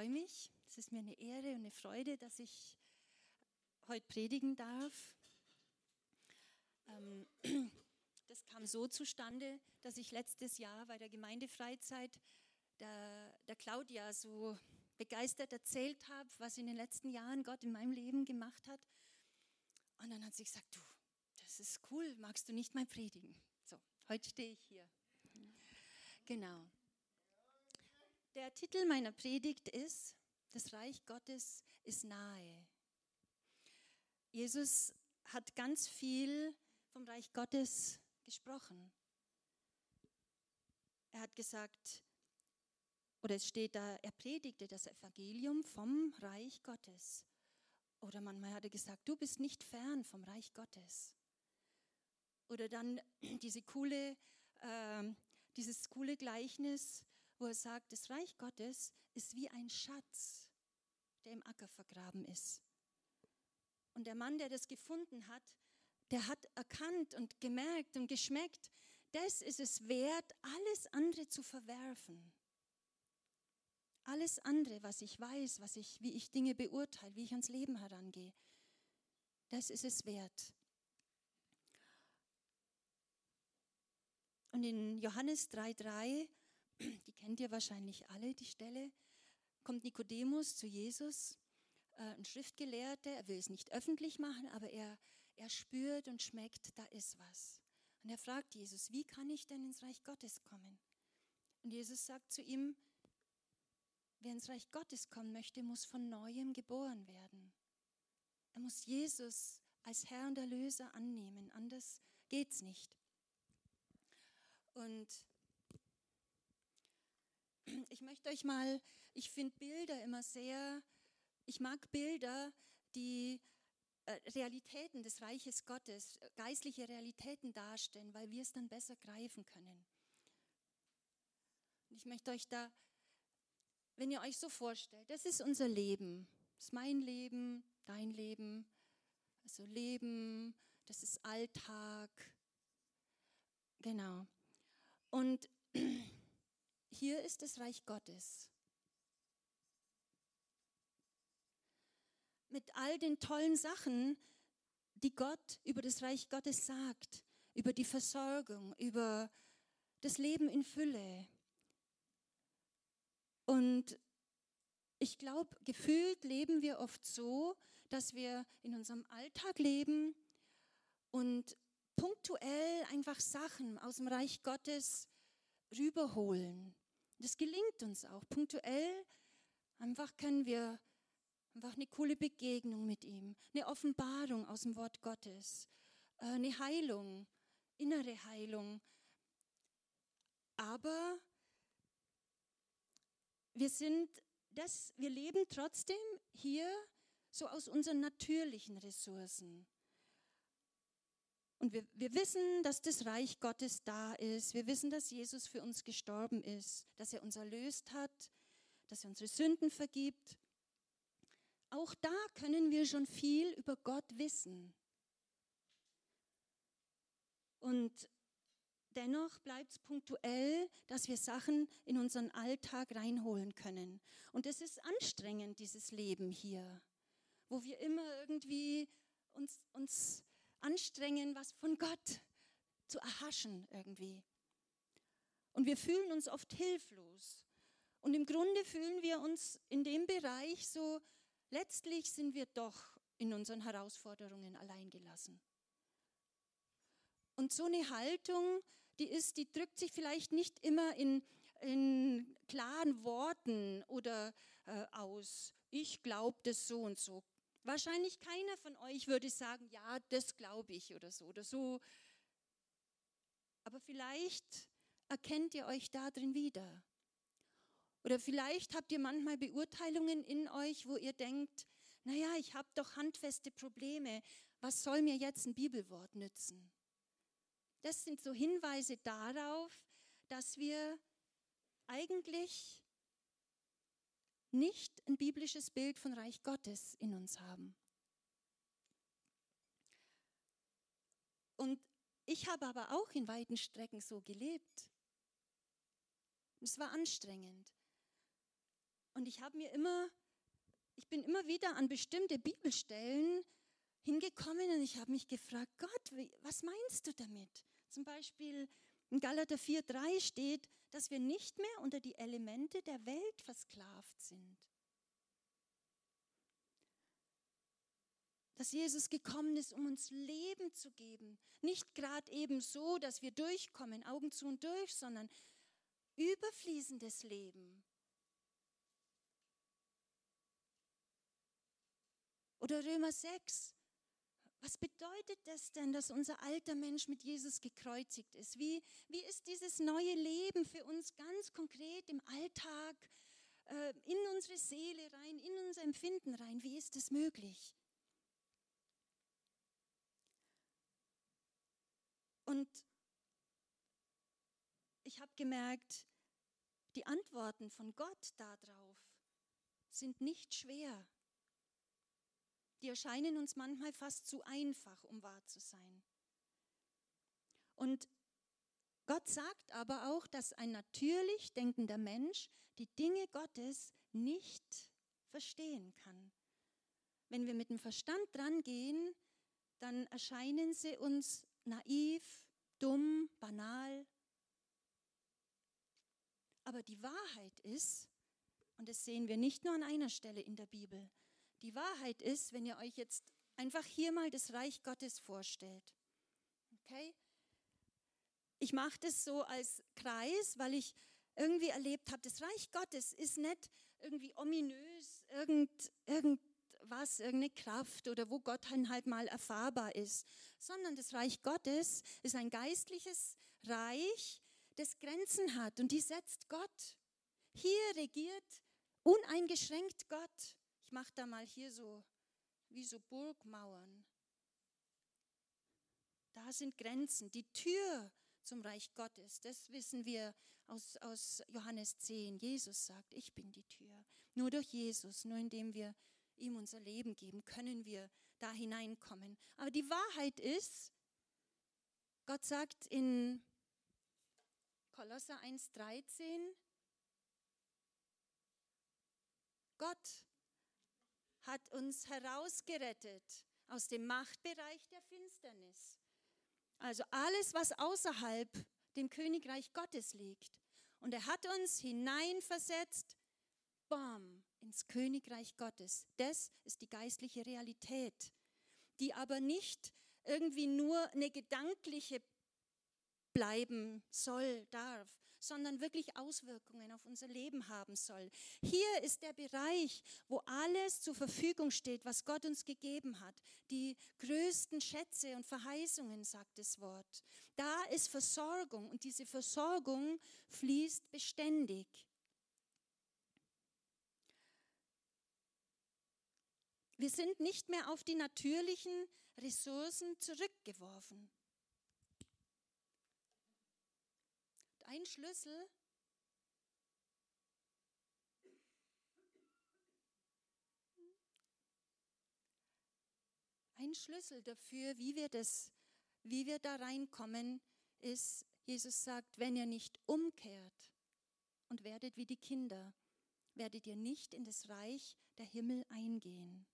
freue mich. Es ist mir eine Ehre und eine Freude, dass ich heute predigen darf. Ähm, das kam so zustande, dass ich letztes Jahr bei der Gemeindefreizeit der, der Claudia so begeistert erzählt habe, was in den letzten Jahren Gott in meinem Leben gemacht hat. Und dann hat sie gesagt, du, das ist cool, magst du nicht mal predigen? So, heute stehe ich hier. Genau. Der Titel meiner Predigt ist, das Reich Gottes ist nahe. Jesus hat ganz viel vom Reich Gottes gesprochen. Er hat gesagt, oder es steht da, er predigte das Evangelium vom Reich Gottes. Oder manchmal hat er gesagt, du bist nicht fern vom Reich Gottes. Oder dann diese coole, äh, dieses coole Gleichnis, wo er sagt, das Reich Gottes ist wie ein Schatz, der im Acker vergraben ist. Und der Mann, der das gefunden hat, der hat erkannt und gemerkt und geschmeckt, das ist es wert, alles andere zu verwerfen. Alles andere, was ich weiß, was ich, wie ich Dinge beurteile, wie ich ans Leben herangehe, das ist es wert. Und in Johannes 3,3 die kennt ihr wahrscheinlich alle, die Stelle, kommt Nikodemus zu Jesus, äh, ein Schriftgelehrter, er will es nicht öffentlich machen, aber er, er spürt und schmeckt, da ist was. Und er fragt Jesus, wie kann ich denn ins Reich Gottes kommen? Und Jesus sagt zu ihm, wer ins Reich Gottes kommen möchte, muss von neuem geboren werden. Er muss Jesus als Herr und Erlöser annehmen, anders geht's nicht. Und ich möchte euch mal, ich finde Bilder immer sehr, ich mag Bilder, die äh, Realitäten des Reiches Gottes, geistliche Realitäten darstellen, weil wir es dann besser greifen können. Und ich möchte euch da, wenn ihr euch so vorstellt, das ist unser Leben, das ist mein Leben, dein Leben, also Leben, das ist Alltag, genau. Und hier ist das Reich Gottes. Mit all den tollen Sachen, die Gott über das Reich Gottes sagt, über die Versorgung, über das Leben in Fülle. Und ich glaube, gefühlt leben wir oft so, dass wir in unserem Alltag leben und punktuell einfach Sachen aus dem Reich Gottes rüberholen. Das gelingt uns auch. Punktuell einfach können wir einfach eine coole Begegnung mit ihm, eine Offenbarung aus dem Wort Gottes, äh, eine Heilung, innere Heilung. Aber wir sind das, wir leben trotzdem hier so aus unseren natürlichen Ressourcen. Und wir, wir wissen, dass das Reich Gottes da ist. Wir wissen, dass Jesus für uns gestorben ist, dass er uns erlöst hat, dass er unsere Sünden vergibt. Auch da können wir schon viel über Gott wissen. Und dennoch bleibt es punktuell, dass wir Sachen in unseren Alltag reinholen können. Und es ist anstrengend, dieses Leben hier, wo wir immer irgendwie uns, uns anstrengen, was von Gott zu erhaschen irgendwie. Und wir fühlen uns oft hilflos. Und im Grunde fühlen wir uns in dem Bereich so, letztlich sind wir doch in unseren Herausforderungen alleingelassen. Und so eine Haltung, die ist, die drückt sich vielleicht nicht immer in, in klaren Worten oder äh, aus. Ich glaube das so und so. Wahrscheinlich keiner von euch würde sagen, ja, das glaube ich oder so oder so. Aber vielleicht erkennt ihr euch da drin wieder. Oder vielleicht habt ihr manchmal Beurteilungen in euch, wo ihr denkt, naja, ich habe doch handfeste Probleme, was soll mir jetzt ein Bibelwort nützen? Das sind so Hinweise darauf, dass wir eigentlich nicht ein biblisches Bild von Reich Gottes in uns haben. Und ich habe aber auch in weiten Strecken so gelebt. Es war anstrengend. Und ich habe mir immer, ich bin immer wieder an bestimmte Bibelstellen hingekommen und ich habe mich gefragt, Gott, was meinst du damit? Zum Beispiel in Galater 4,3 steht, dass wir nicht mehr unter die Elemente der Welt versklavt sind. Dass Jesus gekommen ist, um uns Leben zu geben. Nicht gerade eben so, dass wir durchkommen, Augen zu und durch, sondern überfließendes Leben. Oder Römer 6, was bedeutet das denn, dass unser alter Mensch mit Jesus gekreuzigt ist? Wie, wie ist dieses neue Leben für uns ganz konkret im Alltag, äh, in unsere Seele rein, in unser Empfinden rein? Wie ist es möglich? Und ich habe gemerkt, die Antworten von Gott darauf sind nicht schwer. Die erscheinen uns manchmal fast zu einfach, um wahr zu sein. Und Gott sagt aber auch, dass ein natürlich denkender Mensch die Dinge Gottes nicht verstehen kann. Wenn wir mit dem Verstand drangehen, dann erscheinen sie uns naiv, dumm, banal. Aber die Wahrheit ist, und das sehen wir nicht nur an einer Stelle in der Bibel, die Wahrheit ist, wenn ihr euch jetzt einfach hier mal das Reich Gottes vorstellt. Okay? Ich mache das so als Kreis, weil ich irgendwie erlebt habe, das Reich Gottes ist nicht irgendwie ominös, irgend, irgendwas, irgendeine Kraft oder wo Gott halt mal erfahrbar ist, sondern das Reich Gottes ist ein geistliches Reich, das Grenzen hat und die setzt Gott. Hier regiert uneingeschränkt Gott. Ich mache da mal hier so wie so Burgmauern. Da sind Grenzen. Die Tür zum Reich Gottes, das wissen wir aus, aus Johannes 10. Jesus sagt, ich bin die Tür. Nur durch Jesus, nur indem wir ihm unser Leben geben, können wir da hineinkommen. Aber die Wahrheit ist, Gott sagt in Kolosser 1,13, Gott hat uns herausgerettet aus dem Machtbereich der Finsternis. Also alles, was außerhalb dem Königreich Gottes liegt. Und er hat uns hineinversetzt, bam, ins Königreich Gottes. Das ist die geistliche Realität, die aber nicht irgendwie nur eine gedankliche bleiben soll, darf, sondern wirklich Auswirkungen auf unser Leben haben soll. Hier ist der Bereich, wo alles zur Verfügung steht, was Gott uns gegeben hat. Die größten Schätze und Verheißungen, sagt das Wort. Da ist Versorgung und diese Versorgung fließt beständig. Wir sind nicht mehr auf die natürlichen Ressourcen zurückgeworfen. Ein Schlüssel ein Schlüssel dafür, wie wir das, wie wir da reinkommen, ist, Jesus sagt, wenn ihr nicht umkehrt und werdet wie die Kinder, werdet ihr nicht in das Reich der Himmel eingehen.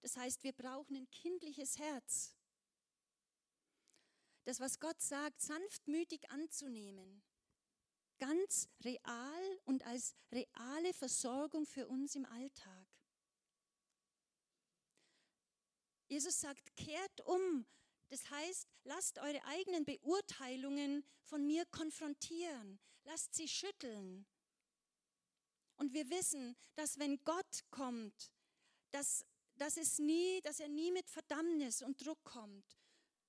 Das heißt, wir brauchen ein kindliches Herz das, was Gott sagt, sanftmütig anzunehmen. Ganz real und als reale Versorgung für uns im Alltag. Jesus sagt, kehrt um. Das heißt, lasst eure eigenen Beurteilungen von mir konfrontieren. Lasst sie schütteln. Und wir wissen, dass wenn Gott kommt, dass, dass, es nie, dass er nie mit Verdammnis und Druck kommt,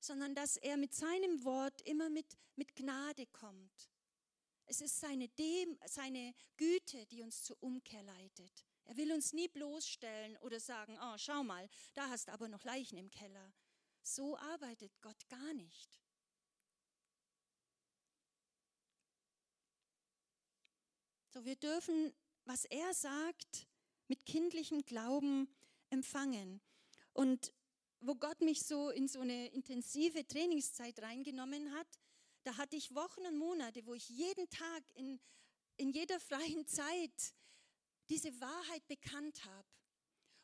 sondern dass er mit seinem Wort immer mit, mit Gnade kommt. Es ist seine, Dem, seine Güte, die uns zur Umkehr leitet. Er will uns nie bloßstellen oder sagen, oh, schau mal, da hast du aber noch Leichen im Keller. So arbeitet Gott gar nicht. So, wir dürfen, was er sagt, mit kindlichem Glauben empfangen. Und wo Gott mich so in so eine intensive Trainingszeit reingenommen hat, da hatte ich Wochen und Monate, wo ich jeden Tag in in jeder freien Zeit diese Wahrheit bekannt habe.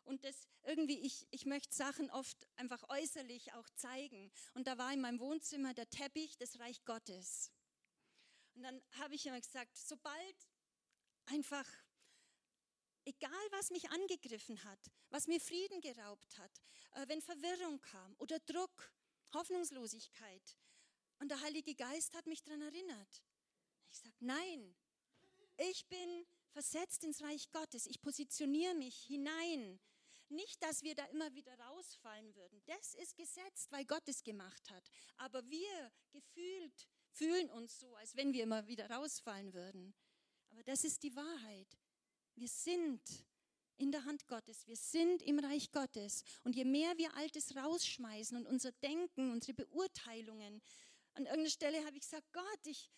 Und das irgendwie, ich, ich möchte Sachen oft einfach äußerlich auch zeigen. Und da war in meinem Wohnzimmer der Teppich des Reich Gottes. Und dann habe ich immer gesagt, sobald einfach, egal was mich angegriffen hat, was mir Frieden geraubt hat, äh, wenn Verwirrung kam oder Druck, Hoffnungslosigkeit, und der Heilige Geist hat mich daran erinnert. Ich sage, nein, ich bin versetzt ins Reich Gottes. Ich positioniere mich hinein. Nicht, dass wir da immer wieder rausfallen würden. Das ist gesetzt, weil Gott es gemacht hat. Aber wir gefühlt fühlen uns so, als wenn wir immer wieder rausfallen würden. Aber das ist die Wahrheit. Wir sind in der Hand Gottes. Wir sind im Reich Gottes. Und je mehr wir Altes rausschmeißen und unser Denken, unsere Beurteilungen, an irgendeiner Stelle habe ich gesagt, Gott, ich,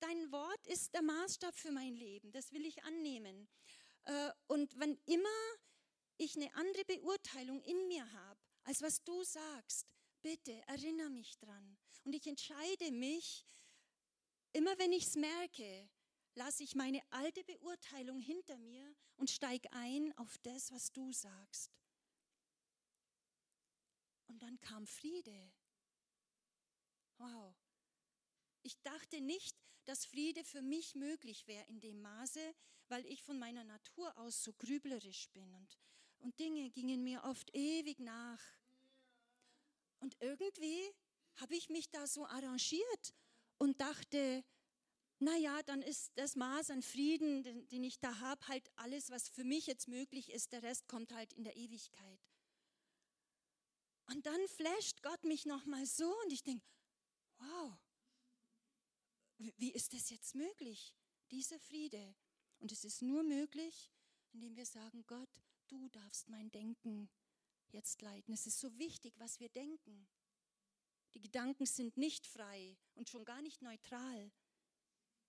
dein Wort ist der Maßstab für mein Leben. Das will ich annehmen. Äh, und wenn immer ich eine andere Beurteilung in mir habe, als was du sagst, bitte erinnere mich dran. Und ich entscheide mich, immer wenn ich es merke, lasse ich meine alte Beurteilung hinter mir und steige ein auf das, was du sagst. Und dann kam Friede. Wow. Ich dachte nicht, dass Friede für mich möglich wäre in dem Maße, weil ich von meiner Natur aus so grüblerisch bin und, und Dinge gingen mir oft ewig nach. Und irgendwie habe ich mich da so arrangiert und dachte, naja, dann ist das Maß an Frieden, den, den ich da habe, halt alles, was für mich jetzt möglich ist. Der Rest kommt halt in der Ewigkeit. Und dann flasht Gott mich nochmal so und ich denke, wow, wie ist das jetzt möglich, dieser Friede? Und es ist nur möglich, indem wir sagen, Gott, du darfst mein Denken jetzt leiten. Es ist so wichtig, was wir denken. Die Gedanken sind nicht frei und schon gar nicht neutral.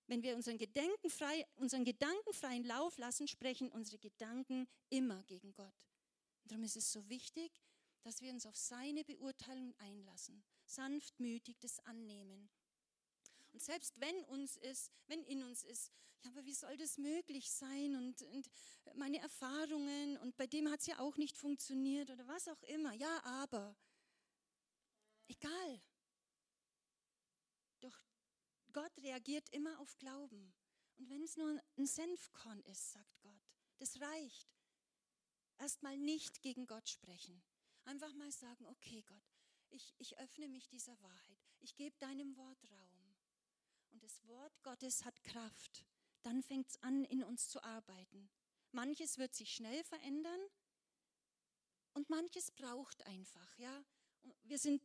Wenn wir unseren, Gedanken frei, unseren gedankenfreien Lauf lassen, sprechen unsere Gedanken immer gegen Gott. Und darum ist es so wichtig, dass wir uns auf seine Beurteilung einlassen, sanftmütig das annehmen. Und selbst wenn uns ist, wenn in uns ist, ja, aber wie soll das möglich sein? Und, und meine Erfahrungen und bei dem hat es ja auch nicht funktioniert oder was auch immer. Ja, aber egal. Gott reagiert immer auf Glauben. Und wenn es nur ein Senfkorn ist, sagt Gott, das reicht. Erstmal nicht gegen Gott sprechen. Einfach mal sagen, okay Gott, ich, ich öffne mich dieser Wahrheit. Ich gebe deinem Wort Raum. Und das Wort Gottes hat Kraft. Dann fängt es an, in uns zu arbeiten. Manches wird sich schnell verändern und manches braucht einfach. Ja? Wir sind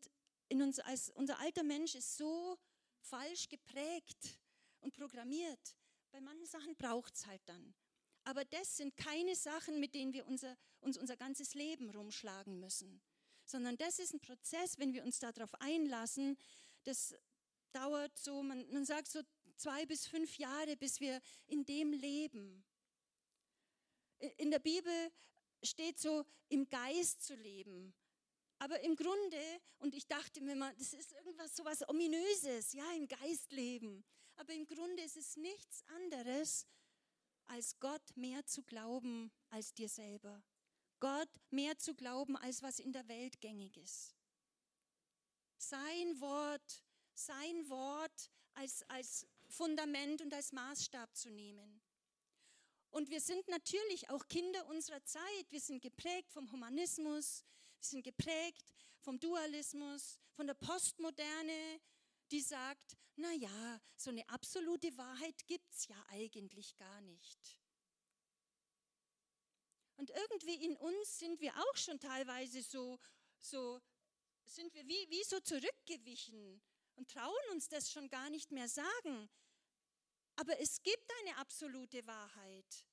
in uns als unser alter Mensch ist so falsch geprägt und programmiert. Bei manchen Sachen braucht es halt dann. Aber das sind keine Sachen, mit denen wir unser, uns unser ganzes Leben rumschlagen müssen. Sondern das ist ein Prozess, wenn wir uns darauf einlassen, das dauert so, man, man sagt so zwei bis fünf Jahre, bis wir in dem leben. In der Bibel steht so, im Geist zu leben. Aber im Grunde, und ich dachte mir mal, das ist irgendwas so was Ominöses, ja, im Geist leben. Aber im Grunde ist es nichts anderes, als Gott mehr zu glauben als dir selber. Gott mehr zu glauben, als was in der Welt gängig ist. Sein Wort, sein Wort als, als Fundament und als Maßstab zu nehmen. Und wir sind natürlich auch Kinder unserer Zeit. Wir sind geprägt vom Humanismus, wir sind geprägt vom Dualismus, von der Postmoderne, die sagt, na ja, so eine absolute Wahrheit gibt's ja eigentlich gar nicht. Und irgendwie in uns sind wir auch schon teilweise so, so sind wir wie, wie so zurückgewichen und trauen uns das schon gar nicht mehr sagen. Aber es gibt eine absolute Wahrheit.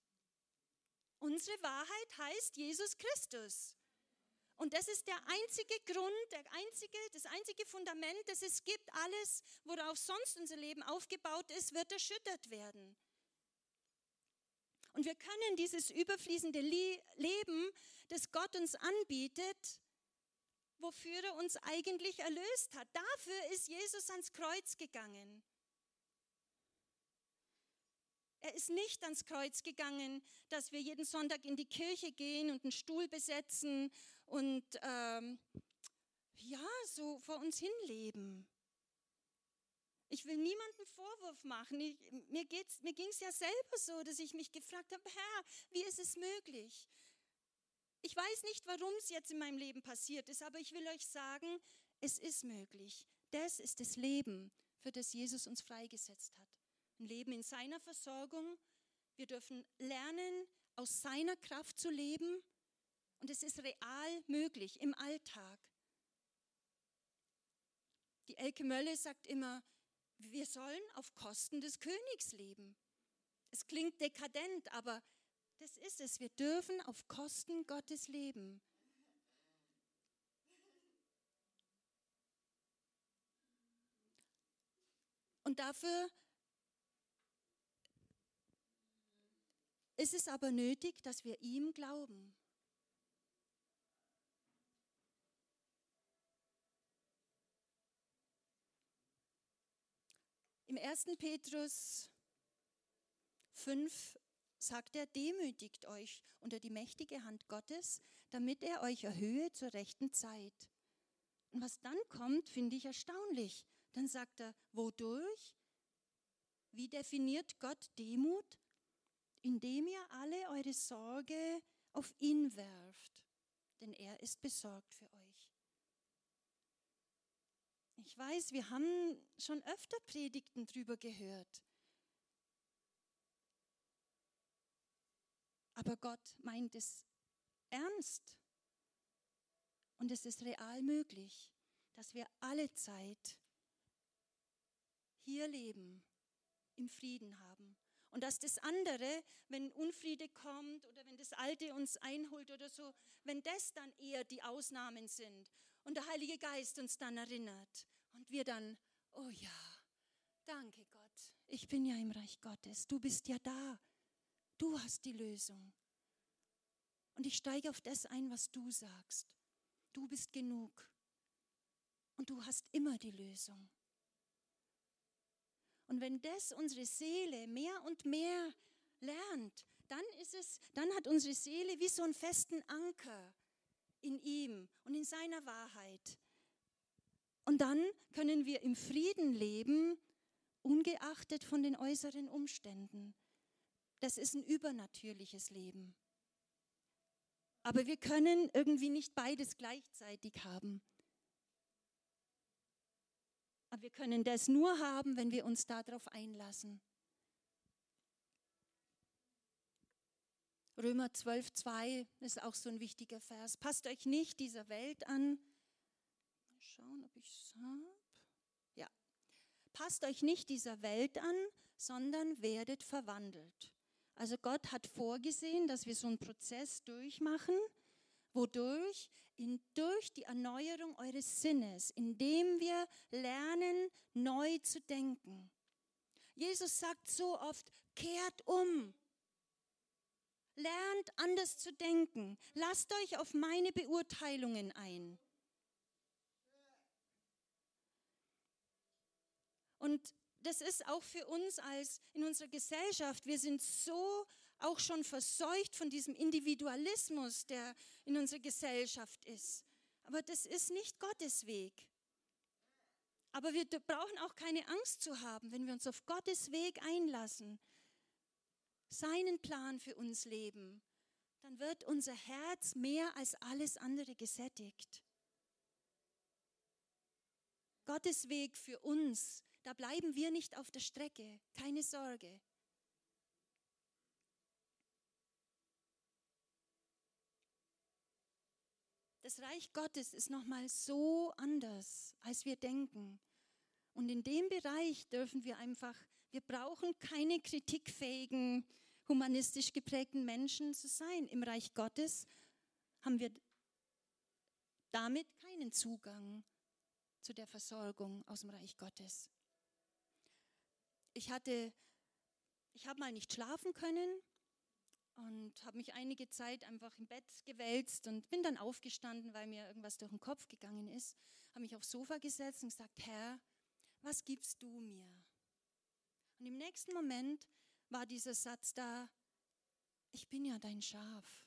Unsere Wahrheit heißt Jesus Christus. Und das ist der einzige Grund, der einzige, das einzige Fundament, das es gibt. Alles, worauf sonst unser Leben aufgebaut ist, wird erschüttert werden. Und wir können dieses überfließende Leben, das Gott uns anbietet, wofür er uns eigentlich erlöst hat. Dafür ist Jesus ans Kreuz gegangen. Er ist nicht ans Kreuz gegangen, dass wir jeden Sonntag in die Kirche gehen und einen Stuhl besetzen und ähm, ja, so vor uns hinleben. Ich will niemanden Vorwurf machen. Ich, mir mir ging es ja selber so, dass ich mich gefragt habe, Herr, wie ist es möglich? Ich weiß nicht, warum es jetzt in meinem Leben passiert ist, aber ich will euch sagen, es ist möglich. Das ist das Leben, für das Jesus uns freigesetzt hat. Ein Leben in seiner Versorgung. Wir dürfen lernen, aus seiner Kraft zu leben. Und es ist real möglich im Alltag. Die Elke Mölle sagt immer, wir sollen auf Kosten des Königs leben. Es klingt dekadent, aber das ist es. Wir dürfen auf Kosten Gottes leben. Und dafür ist es aber nötig, dass wir ihm glauben. Im 1. Petrus 5 sagt er, demütigt euch unter die mächtige Hand Gottes, damit er euch erhöhe zur rechten Zeit. Und was dann kommt, finde ich erstaunlich. Dann sagt er, wodurch? Wie definiert Gott Demut? Indem ihr alle eure Sorge auf ihn werft, denn er ist besorgt für euch. Ich weiß, wir haben schon öfter Predigten drüber gehört. Aber Gott meint es ernst. Und es ist real möglich, dass wir alle Zeit hier leben, im Frieden haben. Und dass das andere, wenn Unfriede kommt oder wenn das Alte uns einholt oder so, wenn das dann eher die Ausnahmen sind und der Heilige Geist uns dann erinnert und wir dann, oh ja, danke Gott, ich bin ja im Reich Gottes, du bist ja da, du hast die Lösung. Und ich steige auf das ein, was du sagst. Du bist genug und du hast immer die Lösung. Und wenn das unsere Seele mehr und mehr lernt, dann ist es, dann hat unsere Seele wie so einen festen Anker in ihm und in seiner Wahrheit. Und dann können wir im Frieden leben, ungeachtet von den äußeren Umständen. Das ist ein übernatürliches Leben. Aber wir können irgendwie nicht beides gleichzeitig haben. Aber wir können das nur haben, wenn wir uns darauf einlassen. Römer 12, 2 ist auch so ein wichtiger Vers. Passt euch nicht dieser Welt an. Mal schauen, ob ich es habe. Ja. Passt euch nicht dieser Welt an, sondern werdet verwandelt. Also Gott hat vorgesehen, dass wir so einen Prozess durchmachen, wodurch in, durch die Erneuerung eures Sinnes, indem wir lernen, neu zu denken. Jesus sagt so oft, kehrt um, lernt anders zu denken, lasst euch auf meine Beurteilungen ein. Und das ist auch für uns als in unserer Gesellschaft, wir sind so auch schon verseucht von diesem Individualismus, der in unserer Gesellschaft ist. Aber das ist nicht Gottes Weg. Aber wir brauchen auch keine Angst zu haben, wenn wir uns auf Gottes Weg einlassen, seinen Plan für uns leben, dann wird unser Herz mehr als alles andere gesättigt. Gottes Weg für uns, da bleiben wir nicht auf der Strecke, keine Sorge. Das Reich Gottes ist nochmal so anders, als wir denken. Und in dem Bereich dürfen wir einfach, wir brauchen keine kritikfähigen, humanistisch geprägten Menschen zu sein. Im Reich Gottes haben wir damit keinen Zugang zu der Versorgung aus dem Reich Gottes. Ich hatte, ich habe mal nicht schlafen können und habe mich einige Zeit einfach im Bett gewälzt und bin dann aufgestanden, weil mir irgendwas durch den Kopf gegangen ist, habe mich aufs Sofa gesetzt und gesagt, Herr, was gibst du mir? Und im nächsten Moment war dieser Satz da, ich bin ja dein Schaf.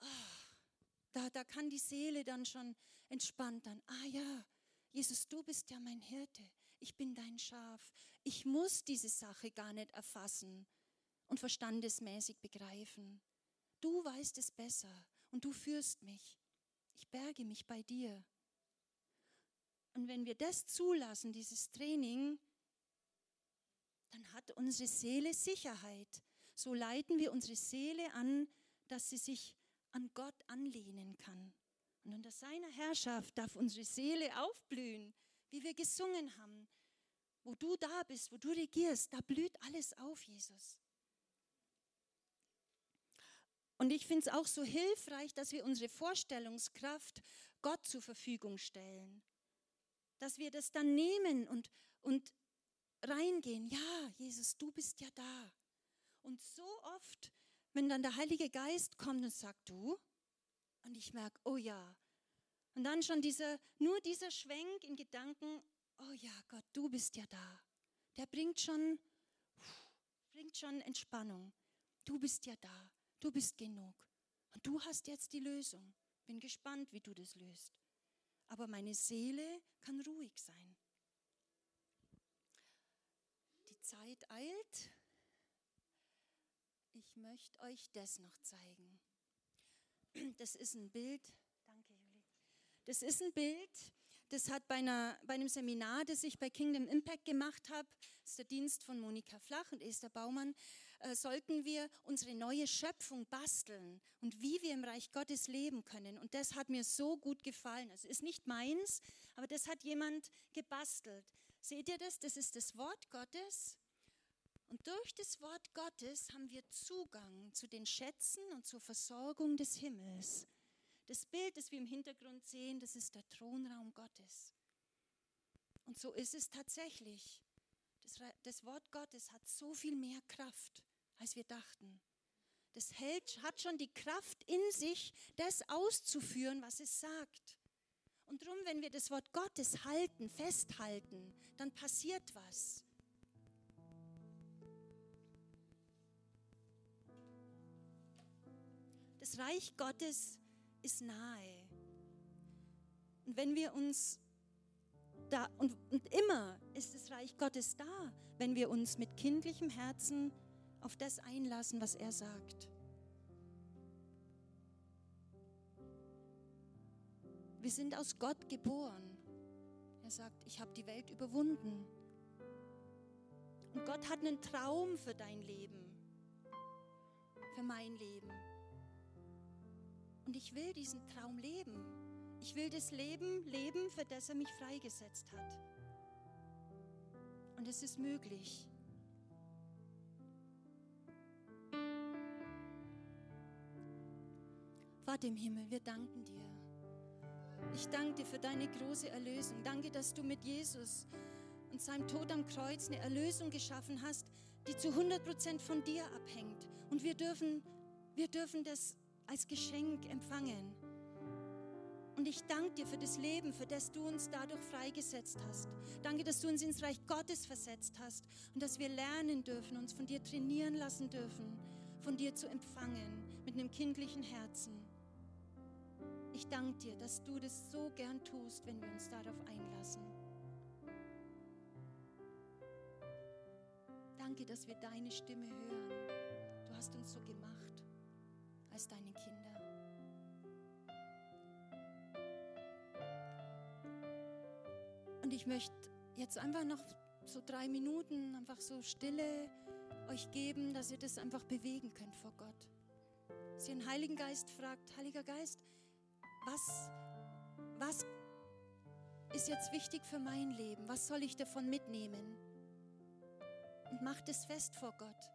Oh, da, da kann die Seele dann schon entspannt dann, ah ja, Jesus, du bist ja mein Hirte, ich bin dein Schaf. Ich muss diese Sache gar nicht erfassen und verstandesmäßig begreifen. Du weißt es besser und du führst mich. Ich berge mich bei dir. Und wenn wir das zulassen, dieses Training, dann hat unsere Seele Sicherheit. So leiten wir unsere Seele an, dass sie sich an Gott anlehnen kann. Und unter seiner Herrschaft darf unsere Seele aufblühen, wie wir gesungen haben. Wo du da bist, wo du regierst, da blüht alles auf, Jesus. Und ich finde es auch so hilfreich, dass wir unsere Vorstellungskraft Gott zur Verfügung stellen. Dass wir das dann nehmen und, und reingehen. Ja, Jesus, du bist ja da. Und so oft, wenn dann der Heilige Geist kommt und sagt, du, und ich merke, oh ja. Und dann schon dieser, nur dieser Schwenk in Gedanken, oh ja, Gott, du bist ja da. Der bringt schon, bringt schon Entspannung. Du bist ja da. Du bist genug. Und du hast jetzt die Lösung. Bin gespannt, wie du das löst. Aber meine Seele kann ruhig sein. Die Zeit eilt. Ich möchte euch das noch zeigen. Das ist ein Bild. Danke, Juli. Das ist ein Bild, das hat bei, einer, bei einem Seminar, das ich bei Kingdom Impact gemacht habe, das ist der Dienst von Monika Flach und Esther Baumann, äh, sollten wir unsere neue Schöpfung basteln und wie wir im Reich Gottes leben können. Und das hat mir so gut gefallen. Es ist nicht meins, aber das hat jemand gebastelt. Seht ihr das? Das ist das Wort Gottes. Und durch das Wort Gottes haben wir Zugang zu den Schätzen und zur Versorgung des Himmels. Das Bild, das wir im Hintergrund sehen, das ist der Thronraum Gottes. Und so ist es tatsächlich. Das, das Wort Gottes hat so viel mehr Kraft als wir dachten. Das hält, hat schon die Kraft in sich, das auszuführen, was es sagt. Und darum, wenn wir das Wort Gottes halten, festhalten, dann passiert was. Das Reich Gottes ist nahe. Und wenn wir uns da, und, und immer ist das Reich Gottes da, wenn wir uns mit kindlichem Herzen auf das einlassen, was er sagt. Wir sind aus Gott geboren. Er sagt, ich habe die Welt überwunden. Und Gott hat einen Traum für dein Leben, für mein Leben. Und ich will diesen Traum leben. Ich will das Leben leben, für das er mich freigesetzt hat. Und es ist möglich. Vater im Himmel, wir danken dir. Ich danke dir für deine große Erlösung. Danke, dass du mit Jesus und seinem Tod am Kreuz eine Erlösung geschaffen hast, die zu 100 Prozent von dir abhängt. Und wir dürfen, wir dürfen das als Geschenk empfangen. Und ich danke dir für das Leben, für das du uns dadurch freigesetzt hast. Danke, dass du uns ins Reich Gottes versetzt hast und dass wir lernen dürfen, uns von dir trainieren lassen dürfen, von dir zu empfangen mit einem kindlichen Herzen. Ich danke dir, dass du das so gern tust, wenn wir uns darauf einlassen. Danke, dass wir deine Stimme hören. Du hast uns so gemacht als deine Kinder. Und ich möchte jetzt einfach noch so drei Minuten, einfach so Stille euch geben, dass ihr das einfach bewegen könnt vor Gott. Dass ihr den Heiligen Geist fragt, Heiliger Geist, was, was ist jetzt wichtig für mein Leben? Was soll ich davon mitnehmen? Und macht es fest vor Gott.